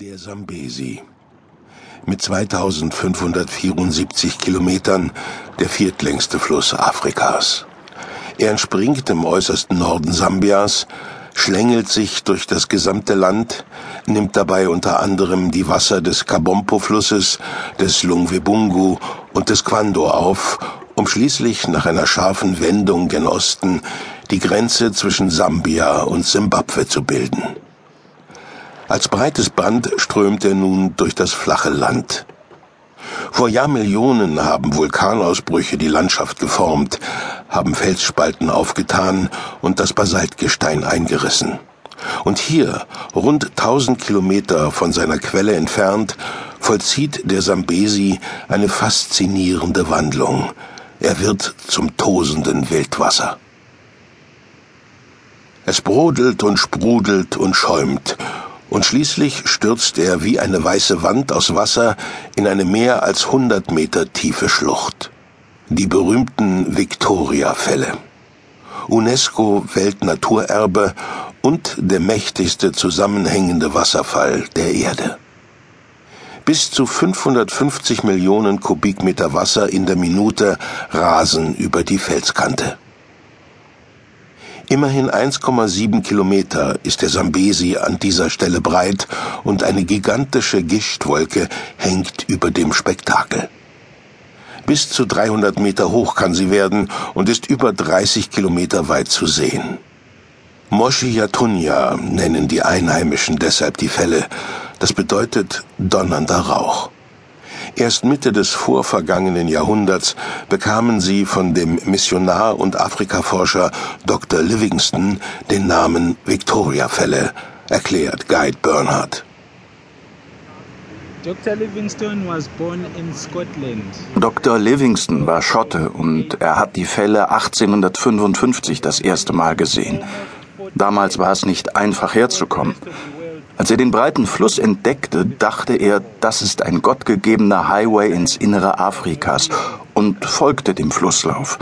Der Sambesi. Mit 2574 Kilometern der viertlängste Fluss Afrikas. Er entspringt im äußersten Norden Sambias, schlängelt sich durch das gesamte Land, nimmt dabei unter anderem die Wasser des Kabompo-Flusses, des Lungwebungu und des Kwando auf, um schließlich nach einer scharfen Wendung gen Osten die Grenze zwischen Sambia und Simbabwe zu bilden. Als breites Band strömt er nun durch das flache Land. Vor Jahrmillionen haben Vulkanausbrüche die Landschaft geformt, haben Felsspalten aufgetan und das Basaltgestein eingerissen. Und hier, rund 1000 Kilometer von seiner Quelle entfernt, vollzieht der Sambesi eine faszinierende Wandlung. Er wird zum tosenden Wildwasser. Es brodelt und sprudelt und schäumt, und schließlich stürzt er wie eine weiße Wand aus Wasser in eine mehr als hundert Meter tiefe Schlucht. Die berühmten Victoria-Fälle. UNESCO-Weltnaturerbe und der mächtigste zusammenhängende Wasserfall der Erde. Bis zu 550 Millionen Kubikmeter Wasser in der Minute rasen über die Felskante. Immerhin 1,7 Kilometer ist der Sambesi an dieser Stelle breit und eine gigantische Gischtwolke hängt über dem Spektakel. Bis zu 300 Meter hoch kann sie werden und ist über 30 Kilometer weit zu sehen. Moshi Yatunya nennen die Einheimischen deshalb die Fälle. Das bedeutet donnernder Rauch. Erst Mitte des vorvergangenen Jahrhunderts bekamen sie von dem Missionar und Afrikaforscher Dr. Livingston den Namen Victoria-Fälle, erklärt Guide Bernhardt. Dr. Livingston was born in Scotland. Dr. Livingston war Schotte und er hat die Fälle 1855 das erste Mal gesehen. Damals war es nicht einfach herzukommen. Als er den breiten Fluss entdeckte, dachte er, das ist ein gottgegebener Highway ins Innere Afrikas und folgte dem Flusslauf.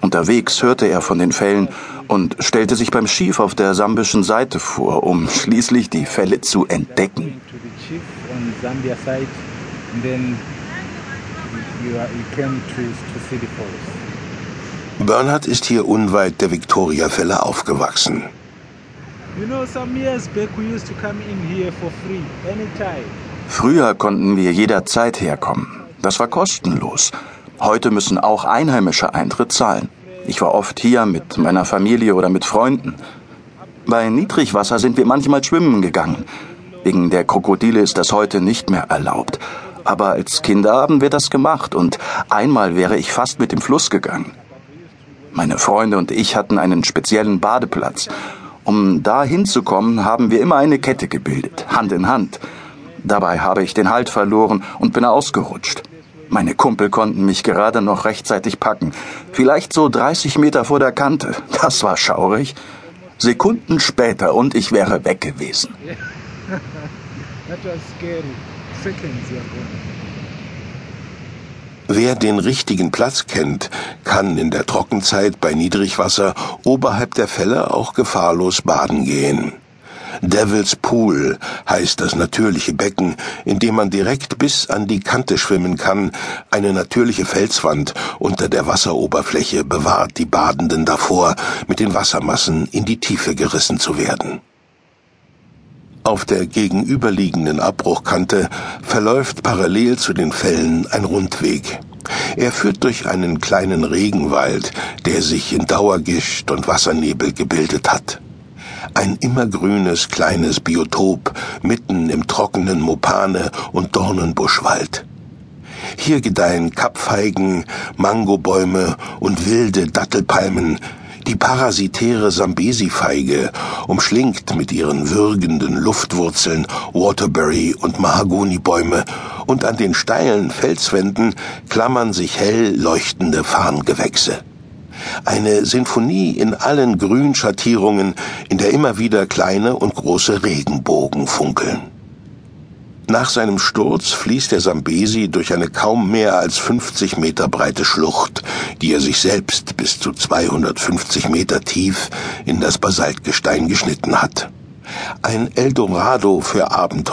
Unterwegs hörte er von den Fällen und stellte sich beim Schief auf der sambischen Seite vor, um schließlich die Fälle zu entdecken. Bernhard ist hier unweit der Victoria-Fälle aufgewachsen. Früher konnten wir jederzeit herkommen. Das war kostenlos. Heute müssen auch Einheimische Eintritt zahlen. Ich war oft hier mit meiner Familie oder mit Freunden. Bei Niedrigwasser sind wir manchmal schwimmen gegangen. Wegen der Krokodile ist das heute nicht mehr erlaubt. Aber als Kinder haben wir das gemacht und einmal wäre ich fast mit dem Fluss gegangen. Meine Freunde und ich hatten einen speziellen Badeplatz um da hinzukommen, haben wir immer eine Kette gebildet, Hand in Hand. Dabei habe ich den Halt verloren und bin ausgerutscht. Meine Kumpel konnten mich gerade noch rechtzeitig packen. Vielleicht so 30 Meter vor der Kante. Das war schaurig. Sekunden später und ich wäre weg gewesen. That was scary. Seconds ago. Wer den richtigen Platz kennt, kann in der Trockenzeit bei Niedrigwasser oberhalb der Fälle auch gefahrlos baden gehen. Devil's Pool heißt das natürliche Becken, in dem man direkt bis an die Kante schwimmen kann. Eine natürliche Felswand unter der Wasseroberfläche bewahrt die Badenden davor, mit den Wassermassen in die Tiefe gerissen zu werden. Auf der gegenüberliegenden Abbruchkante verläuft parallel zu den Fällen ein Rundweg. Er führt durch einen kleinen Regenwald, der sich in Dauergischt und Wassernebel gebildet hat. Ein immergrünes kleines Biotop mitten im trockenen Mopane und Dornenbuschwald. Hier gedeihen Kapfeigen, Mangobäume und wilde Dattelpalmen, die parasitäre Sambesi-Feige umschlingt mit ihren würgenden Luftwurzeln Waterbury- und Mahagonibäume und an den steilen Felswänden klammern sich hell leuchtende Farngewächse. Eine Sinfonie in allen Grünschattierungen, in der immer wieder kleine und große Regenbogen funkeln. Nach seinem Sturz fließt der Sambesi durch eine kaum mehr als 50 Meter breite Schlucht, die er sich selbst bis zu 250 Meter tief in das Basaltgestein geschnitten hat. Ein Eldorado für Abenteuer.